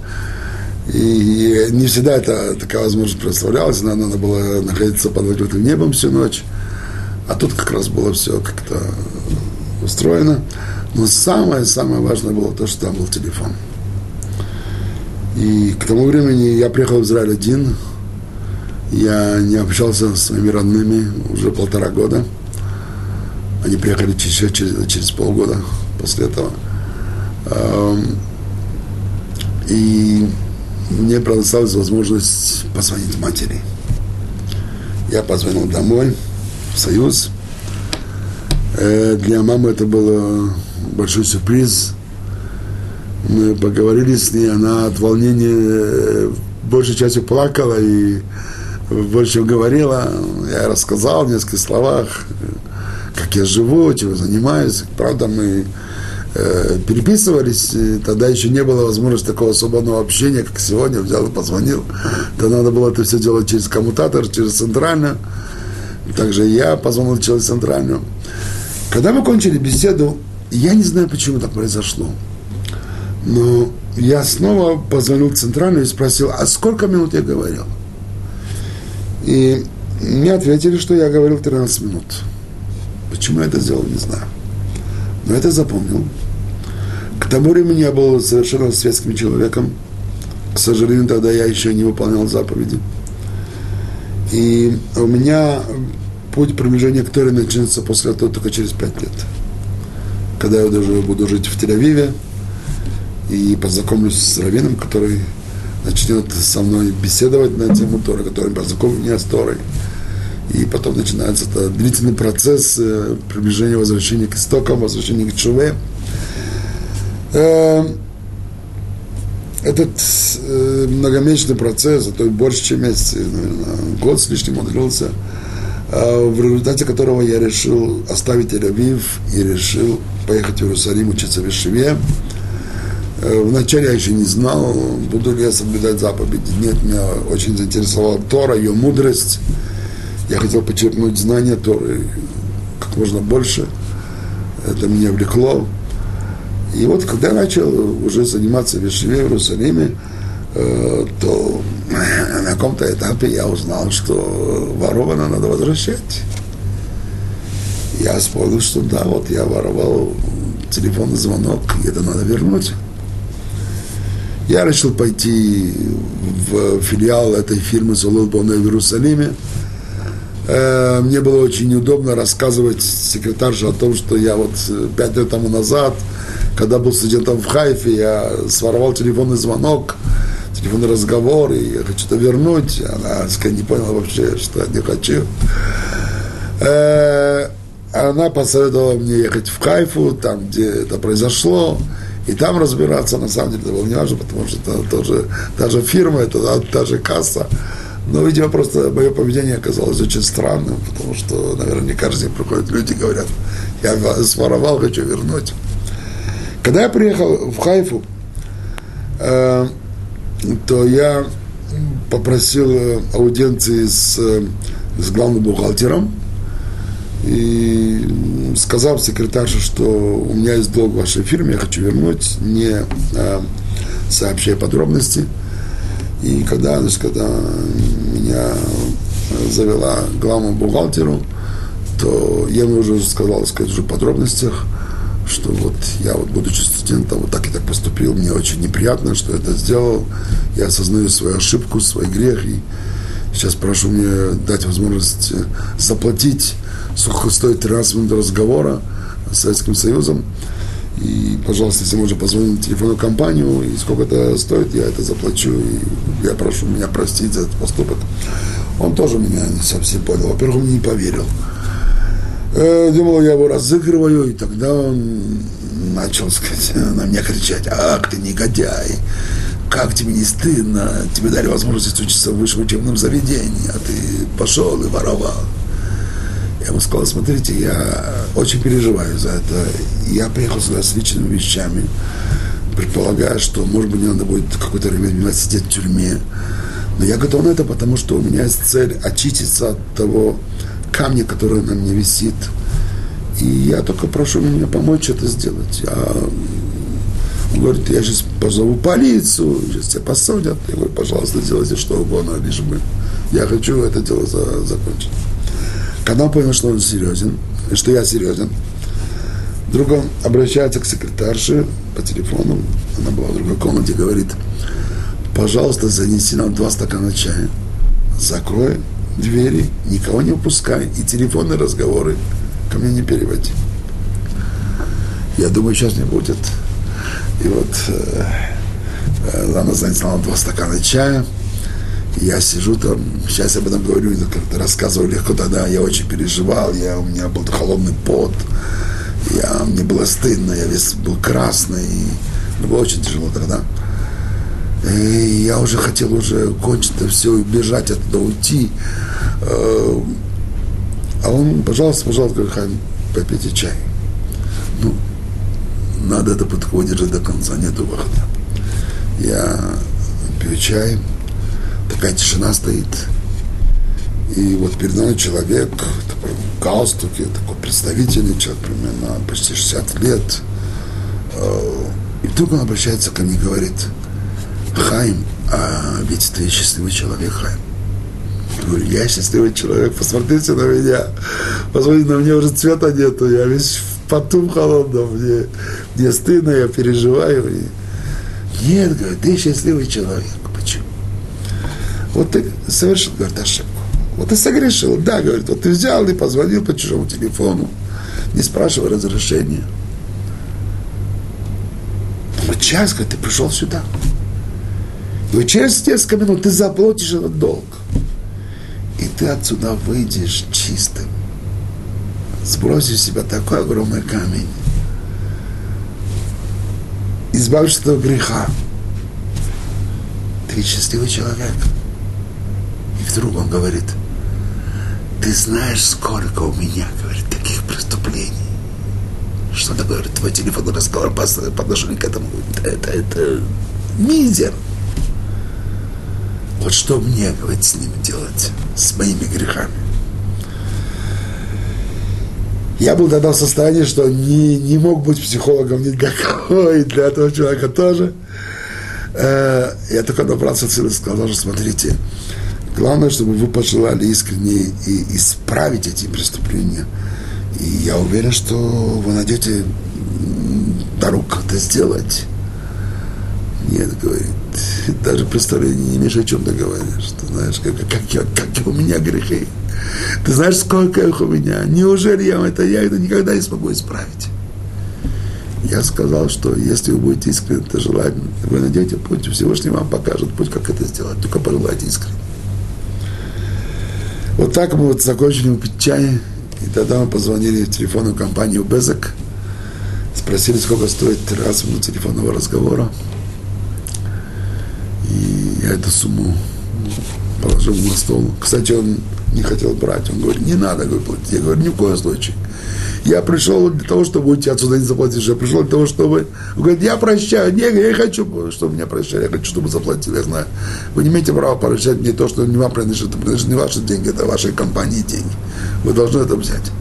И не всегда это, такая возможность представлялась, надо, надо было находиться под открытым небом всю ночь. А тут как раз было все как-то устроено. Но самое-самое важное было то, что там был телефон. И к тому времени я приехал в Израиль один. Я не общался с своими родными уже полтора года. Они приехали еще через, через полгода после этого. И мне предоставилась возможность позвонить матери. Я позвонил домой, в Союз. Э, для мамы это был большой сюрприз. Мы поговорили с ней, она от волнения э, большей частью плакала и больше говорила. Я рассказал в нескольких словах, как я живу, чем занимаюсь. Правда, мы Э, переписывались, тогда еще не было возможности такого свободного общения, как сегодня, взял и позвонил. То надо было это все делать через коммутатор, через центральную. Также я позвонил через центральную. Когда мы кончили беседу, я не знаю, почему так произошло. Но я снова позвонил в центральную и спросил, а сколько минут я говорил? И мне ответили, что я говорил 13 минут. Почему я это сделал, не знаю. Но это запомнил. К тому времени я был совершенно светским человеком. К сожалению, тогда я еще не выполнял заповеди. И у меня путь приближения к Торе начнется после этого только через пять лет. Когда я даже буду жить в Тель-Авиве и познакомлюсь с раввином, который начнет со мной беседовать на тему Торы, который познакомит меня с Торой. И потом начинается это длительный процесс э, приближения, возвращения к истокам, возвращения к Чуве. Этот э, многомесячный процесс, а то и больше, чем месяц, наверное, год с лишним он длился, э, в результате которого я решил оставить Тель-Авив и решил поехать в Иерусалим учиться в Ишеве. Э, вначале я еще не знал, буду ли я соблюдать заповеди. Нет, меня очень заинтересовала Тора, ее мудрость. Я хотел подчеркнуть знания Торы как можно больше. Это меня влекло. И вот когда начал уже заниматься вещами в Иерусалиме, э, то (laughs) на каком-то этапе я узнал, что ворованно надо возвращать. Я вспомнил, что да, вот я воровал телефонный звонок, и это надо вернуть. Я решил пойти в филиал этой фирмы Солодбона в Иерусалиме. Э, мне было очень неудобно рассказывать секретарше о том, что я вот пять лет тому назад когда был студентом в Хайфе, я своровал телефонный звонок, телефонный разговор, и я хочу это вернуть. Она сказать, не поняла вообще, что я не хочу. Э, она посоветовала мне ехать в Хайфу, там, где это произошло, и там разбираться, на самом деле, это было не важно, потому что это тоже, та же фирма, это та, та же касса. Но, видимо, просто мое поведение оказалось очень странным, потому что, наверное, не каждый приходят люди говорят, я своровал, хочу вернуть. Когда я приехал в Хайфу, э, то я попросил э, аудиенции с, э, с главным бухгалтером и сказал секретарше, что у меня есть долг в вашей фирме, я хочу вернуть, не э, сообщая подробности. И когда, значит, когда меня завела главному бухгалтеру, то я ему уже сказал, сказать, уже подробностях – что вот я вот будучи студентом вот так и так поступил, мне очень неприятно, что это сделал, я осознаю свою ошибку, свой грех, и сейчас прошу мне дать возможность э, заплатить, сколько стоит 13 минут разговора, с Советским Союзом. И, пожалуйста, если можно позвонить телефонную компанию, и сколько это стоит, я это заплачу, и я прошу меня простить за этот поступок. Он тоже меня не совсем понял. Во-первых, он не поверил. Э, думал, я его разыгрываю, и тогда он начал сказать, (laughs) на меня кричать, ах ты негодяй, как тебе не стыдно, тебе дали возможность учиться в высшем учебном заведении, а ты пошел и воровал. Я ему сказал, смотрите, я очень переживаю за это. Я приехал сюда с личными вещами, предполагая, что, может быть, мне надо будет какое-то время сидеть в тюрьме. Но я готов на это, потому что у меня есть цель очиститься от того камня, который на мне висит. И я только прошу меня помочь это сделать. А он говорит, я сейчас позову полицию, сейчас тебя посадят. Я говорю, пожалуйста, делайте что угодно, лишь бы я хочу это дело за, закончить. Когда он понял, что он серьезен, что я серьезен, вдруг он обращается к секретарше по телефону, она была в другой комнате, говорит, пожалуйста, занеси нам два стакана чая, закрой двери, никого не упускай, и телефонные разговоры ко мне не переводи. Я думаю, сейчас не будет. И вот э, э, она занесла два стакана чая, я сижу там, сейчас я об этом говорю, как-то рассказываю легко тогда, я очень переживал, я, у меня был холодный пот, я, мне было стыдно, я весь был красный, мне было очень тяжело тогда. И я уже хотел уже кончить это все и бежать оттуда, уйти. Э, а он, пожалуйста, пожалуйста, говорит, Хайм, попейте чай. Ну, надо это подходить до конца, нету выхода. Я пью чай, такая тишина стоит. И вот перед нами человек, такой в галстуке, такой представительный человек, примерно почти 60 лет. Э, и вдруг он обращается ко мне и говорит, Хайм, а ведь ты счастливый человек, Хайм. Говорю, я счастливый человек, посмотрите на меня. Посмотрите, на мне уже цвета нету, я весь в поту холодном, мне, мне стыдно, я переживаю. И... Нет, говорит, ты счастливый человек. Вот ты совершил, говорит, ошибку. Вот ты согрешил. Да, говорит, вот ты взял и позвонил по чужому телефону, не спрашивая разрешения. Вот час, говорит, ты пришел сюда. И через несколько минут ты заплатишь этот долг. И ты отсюда выйдешь чистым. Сбросишь с себя такой огромный камень. Избавишься от греха. Ты счастливый человек вдруг он говорит, ты знаешь, сколько у меня, говорит, таких преступлений. Что то говорит, твой телефонный разговор по, отношению к этому, это, это мизер. Вот что мне, говорит, с ним делать, с моими грехами. Я был тогда в состоянии, что не, не мог быть психологом никакой, для этого человека тоже. Э, я только набрался силы и сказал, что смотрите, Главное, чтобы вы пожелали искренне и исправить эти преступления. И я уверен, что вы найдете дорогу, как это сделать. Нет, говорит, даже представления не имеешь, о чем ты говоришь. Ты знаешь, как, как, я, как у меня грехи. Ты знаешь, сколько их у меня. Неужели я это, я это никогда не смогу исправить? Я сказал, что если вы будете искренне это желать, вы найдете путь, Всевышний вам покажет путь, как это сделать. Только пожелайте искренне. Вот так мы вот закончили пить чай, и тогда мы позвонили в телефонную компанию Безек, спросили, сколько стоит раз телефонного разговора. Я эту сумму положил на стол. Кстати, он не хотел брать. Он говорит, не надо говорит, платить. Я говорю, ни в коем случае. Я пришел для того, чтобы уйти отсюда, не заплатить. Я пришел для того, чтобы... Он говорит, я прощаю. Не, я хочу, чтобы меня прощали. Я хочу, чтобы заплатили. Я знаю. Вы не имеете права прощать мне то, что не вам принадлежит. Это принадлежит не ваши деньги, это вашей компании деньги. Вы должны это взять.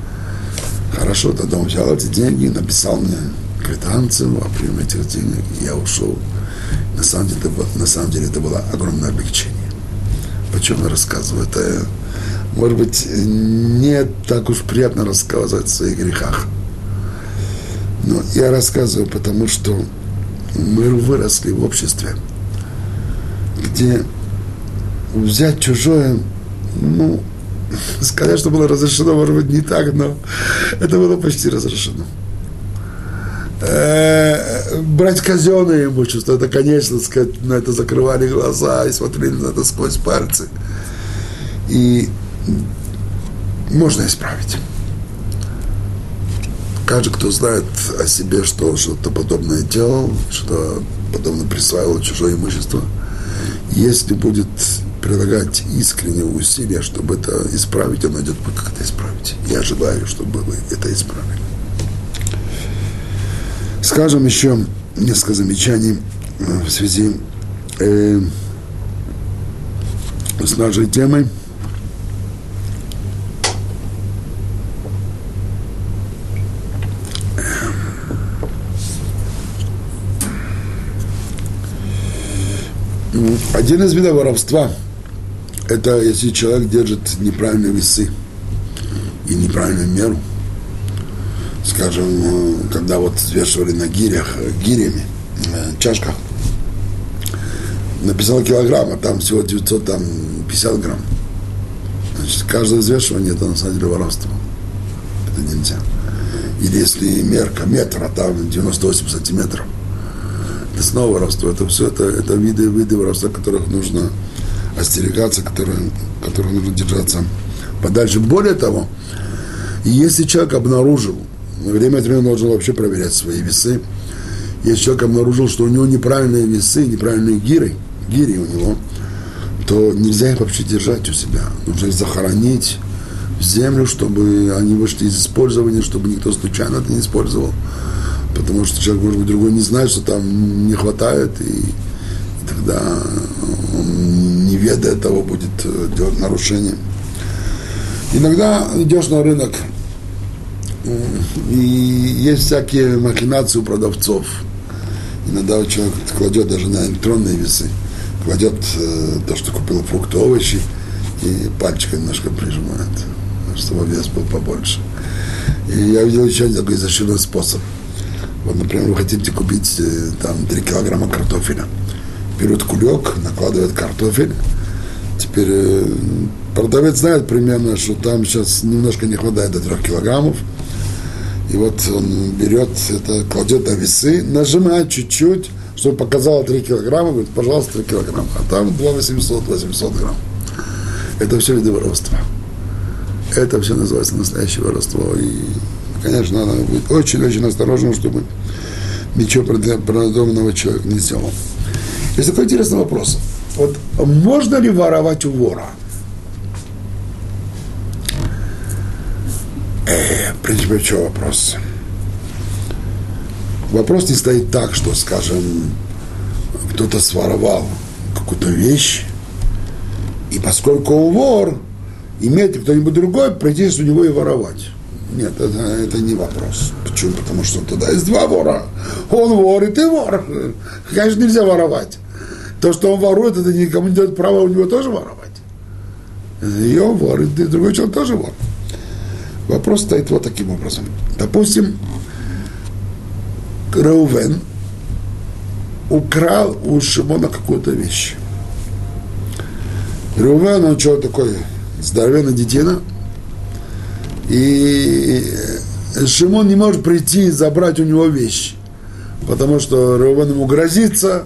Хорошо, тогда он взял эти деньги, написал мне квитанцию о приеме этих денег. Я ушел. На самом деле, это, на самом деле это было огромное облегчение. Почему я рассказываю? Это может быть, не так уж приятно рассказывать о своих грехах. Но я рассказываю, потому что мы выросли в обществе, где взять чужое, ну, сказать, что было разрешено, может быть, не так, но это было почти разрешено. э, брать казенное имущество, это, конечно, сказать, на это закрывали глаза и смотрели на это сквозь пальцы. И можно исправить. Каждый, кто знает о себе, что что-то подобное делал, что подобное присваивал чужое имущество, если будет прилагать искренние усилия, чтобы это исправить, он найдет как это исправить. Я желаю, чтобы вы это исправили. Скажем еще несколько замечаний э, в связи э, с нашей темой – Один из видов воровства – это если человек держит неправильные весы и неправильную меру. Скажем, э, когда вот взвешивали на гирях, гирями, э, чашках, написал килограмм, а там всего 950 грамм. Значит, каждое взвешивание – это на самом деле воровство. Это нельзя. Или если мерка метра, там 98 сантиметров – это снова воровство. Это все это, это виды, виды воровства, которых нужно остерегаться, которые, которых нужно держаться подальше. Более того, если человек обнаружил, время от времени должен вообще проверять свои весы, если человек обнаружил, что у него неправильные весы, неправильные гиры, гири у него, то нельзя их вообще держать у себя. Нужно их захоронить в землю, чтобы они вышли из использования, чтобы никто случайно это не использовал потому что человек, может быть, другой не знает, что там не хватает, и, и тогда он, не ведая того, будет э, делать нарушение. Иногда идешь на рынок, и есть всякие махинации у продавцов. Иногда человек кладет даже на электронные весы, кладет э, то, что купил фрукты, овощи, и пальчиком немножко прижимает, чтобы вес был побольше. И я видел еще один такой изощренный способ – вот, например, вы хотите купить э, там 3 килограмма картофеля. Берут кулек, накладывают картофель. Теперь э, продавец знает примерно, что там сейчас немножко не хватает до 3 килограммов. И вот он берет это, кладет на весы, нажимает чуть-чуть, чтобы показало 3 килограмма, говорит, пожалуйста, 3 килограмма. А там 2 800, 800 грамм. Это все виды воровства. Это все называется настоящее воровство. И конечно, надо быть очень-очень осторожным, чтобы ничего продуманного человек не сделал. Есть такой интересный вопрос. Вот можно ли воровать у вора? Э, в принципе, что вопрос? Вопрос не стоит так, что, скажем, кто-то своровал какую-то вещь, и поскольку он вор, имеет кто-нибудь другой прийти у него и воровать. Нет, это, это не вопрос. Почему? Потому что тогда есть два вора. Он вор, и ты вор. Конечно, нельзя воровать. То, что он ворует, это никому не дает права у него тоже воровать. И он вор, и другой человек тоже вор. Вопрос стоит вот таким образом. Допустим, Раувен украл у Шимона какую-то вещь. Раувен, он что такой, здоровенный детина – и Шимон не может прийти и забрать у него вещи, потому что Реувен ему грозится,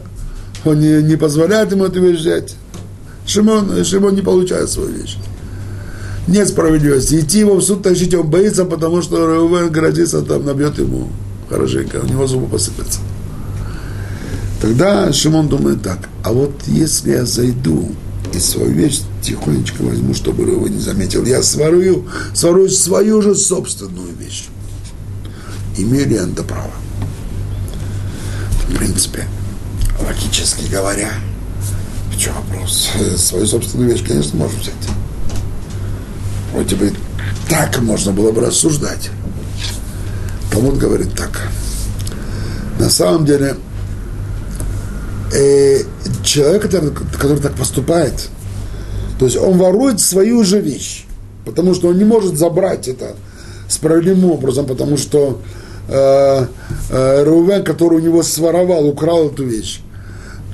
он не, не позволяет ему эту вещь взять. Шимон, Шимон не получает свою вещь. Нет справедливости. Идти его в суд тащить, он боится, потому что Реувен грозится, там набьет ему хорошенько, у него зубы посыпятся. Тогда Шимон думает так, а вот если я зайду и свою вещь тихонечко возьму, чтобы его не заметил. Я сворую, сворую свою же собственную вещь. Имею ли я это право? В принципе, логически говоря, в чем вопрос? Свою собственную вещь, конечно, можно взять. Вроде бы так можно было бы рассуждать. Талмуд говорит так. На самом деле, э, человек, который, который так поступает, то есть он ворует свою же вещь, потому что он не может забрать это справедливым образом, потому что э, э, Рувен, который у него своровал, украл эту вещь,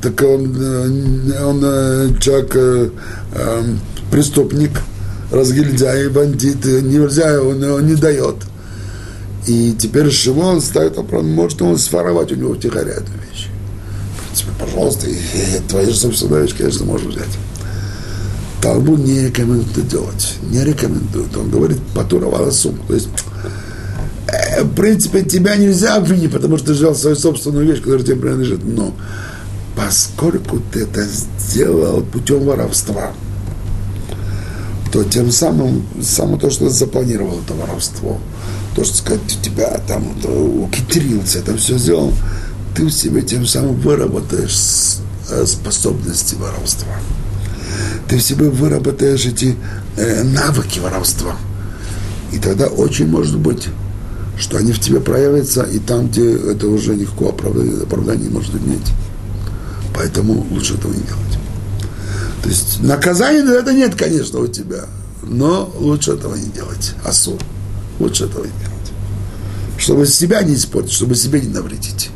так он, э, он э, человек, э, э, преступник, разгильдяй, бандит, нельзя, он, он не дает. И теперь Шимон ставит вопрос, может он своровать у него втихаря эту вещь. Принципе, пожалуйста, и, и, твоя же собственная вещь, конечно, можешь взять. Талмуд не рекомендует это делать. Не рекомендует. Он говорит, потуровала сумку. То есть, э, в принципе, тебя нельзя обвинить, потому что ты взял свою собственную вещь, которая тебе принадлежит. Но поскольку ты это сделал путем воровства, то тем самым, само то, что запланировал это воровство, то, что сказать, у тебя там ухитрился, это все сделал, ты в себе тем самым выработаешь э, способности воровства ты в себе выработаешь эти э, навыки воровства. И тогда очень может быть, что они в тебе проявятся, и там, где это уже легко оправдание, оправдание может иметь. Поэтому лучше этого не делать. То есть наказания за это нет, конечно, у тебя, но лучше этого не делать. Асур. Лучше этого не делать. Чтобы себя не испортить, чтобы себе не навредить.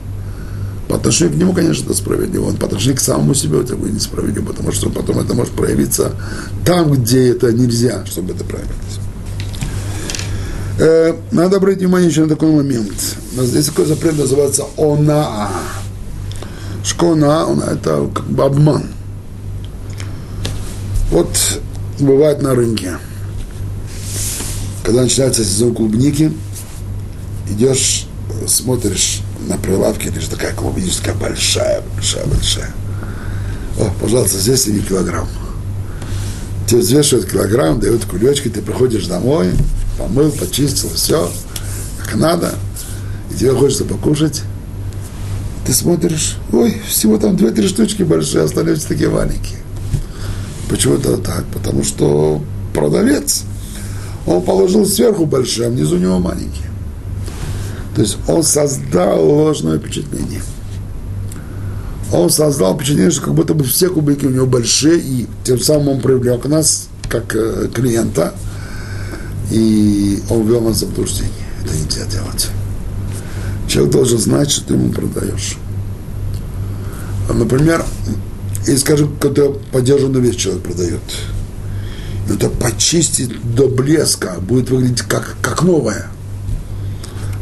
По отношению к нему, конечно, это справедливо. Он по отношению к самому себе это будет несправедливо, потому что потом это может проявиться там, где это нельзя, чтобы это проявилось. Э, надо обратить внимание еще на такой момент. Здесь такой запрет называется «онаа». Шкона, она это как бы обман. Вот бывает на рынке, когда начинается сезон клубники, идешь, смотришь на прилавке лежит такая клубничка большая, большая, большая. О, пожалуйста, здесь 7 килограмм. Тебе взвешивают килограмм, дают кулечки, ты приходишь домой, помыл, почистил, все, как надо, и тебе хочется покушать. Ты смотришь, ой, всего там 2-3 штучки большие, остальные такие маленькие. Почему это так? Потому что продавец, он положил сверху большие, а внизу у него маленькие. То есть он создал ложное впечатление. Он создал впечатление, что как будто бы все кубики у него большие, и тем самым он привлек нас как э, клиента, и он ввел нас в заблуждение. Это нельзя делать. Человек должен знать, что ты ему продаешь. Например, и скажем, когда подержанную вещь человек продает, это почистить до блеска, будет выглядеть как, как новое –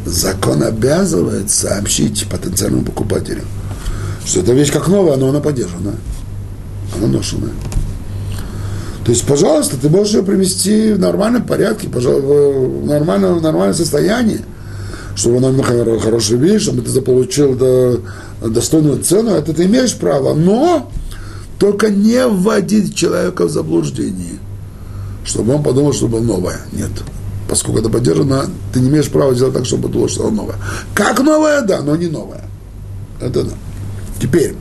закон обязывает сообщить потенциальному покупателю, что эта вещь как новая, но она подержана, она ношенная. То есть, пожалуйста, ты можешь ее привести в нормальном порядке, в нормальном, в нормальном состоянии, чтобы она хорошая вещь, чтобы ты заполучил достойную цену, это ты имеешь право, но только не вводить человека в заблуждение, чтобы он подумал, что было новое. Нет поскольку это поддержано, ты не имеешь права сделать так, чтобы было что-то новое. Как новое, да, но не новое. Это да. Теперь,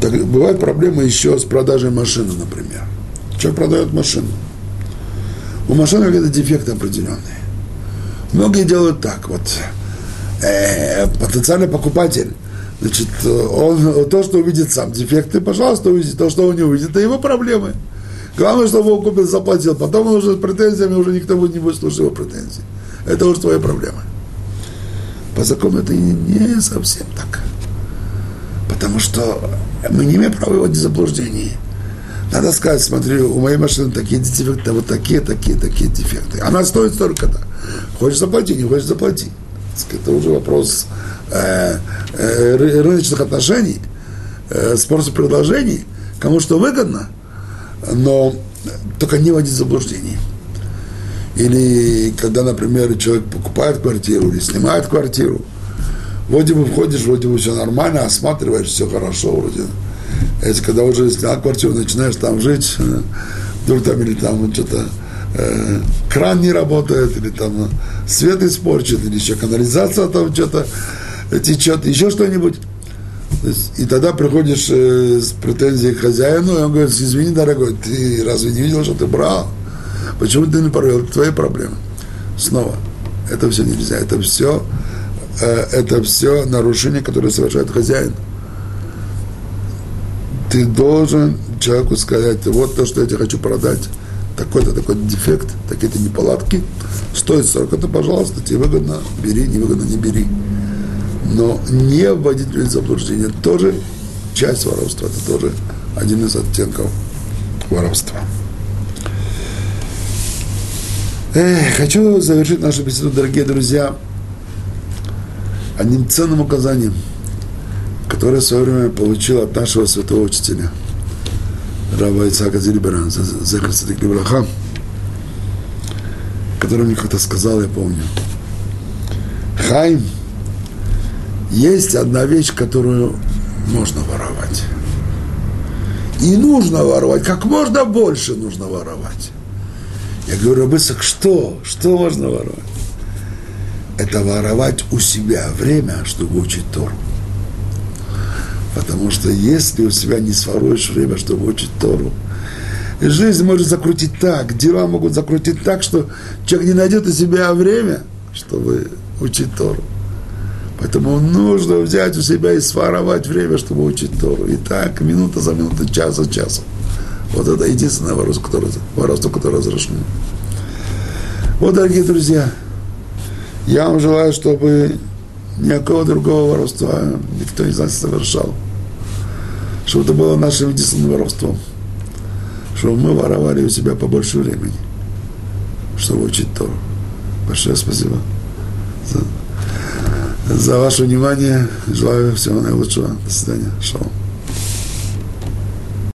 так, бывает проблема еще с продажей машины, например. Человек продает машину. У машины какие-то дефекты определенные. Многие делают так, вот, э, потенциальный покупатель, значит, он то, что увидит сам дефекты, пожалуйста, увидит, то, что он не увидит, это его проблемы. Главное, чтобы он купил, заплатил. Потом он уже с претензиями, уже никто не будет слушать его претензии. Это уже твоя проблема. По закону это не совсем так. Потому что мы не имеем права вводить заблуждение. Надо сказать, смотри, у моей машины такие дефекты, вот такие, такие, такие дефекты. Она стоит столько-то. Хочешь заплати, не хочешь заплати. Это уже вопрос э, э, рыночных отношений, э, спроса предложений. Кому что выгодно – но только не вводить заблуждений. Или когда, например, человек покупает квартиру или снимает квартиру, вроде бы входишь, вроде бы все нормально, осматриваешь, все хорошо вроде. Если когда уже снял квартиру, начинаешь там жить, э, вдруг там или там что-то э, кран не работает, или там э, свет испорчен, или еще канализация там что-то течет, еще что-нибудь, и тогда приходишь э, с претензией к хозяину, и он говорит, извини, дорогой, ты разве не видел, что ты брал? Почему ты не провел? Это твоя проблема. Снова, это все нельзя, это все, э, это все нарушение, которое совершает хозяин. Ты должен человеку сказать, вот то, что я тебе хочу продать, такой-то такой дефект, такие-то неполадки, стоит столько-то, пожалуйста, тебе выгодно, бери, невыгодно, не бери но не вводить людей в заблуждение тоже часть воровства, это тоже один из оттенков воровства. Эх, хочу завершить нашу беседу, дорогие друзья, одним ценным указанием, которое в свое время получил от нашего святого учителя, Раба Ицака Зильберан, Зехар Садик Левраха, который мне как-то сказал, я помню. Хайм, есть одна вещь, которую можно воровать. И нужно воровать, как можно больше нужно воровать. Я говорю, Рабысак, что? Что можно воровать? Это воровать у себя время, чтобы учить Тору. Потому что если у себя не своруешь время, чтобы учить Тору, жизнь может закрутить так, дела могут закрутить так, что человек не найдет у себя время, чтобы учить Тору. Поэтому нужно взять у себя и своровать время, чтобы учить Тору. И так, минута за минутой, час за часом. Вот это единственное воровство, которое, воровство, которое разрешено. Вот, дорогие друзья, я вам желаю, чтобы никакого другого воровства никто из нас не совершал. Чтобы это было нашим единственным воровством. Чтобы мы воровали у себя побольше времени, чтобы учить Тору. Большое спасибо за, за ваше внимание. Желаю всего наилучшего. До свидания. Шалом.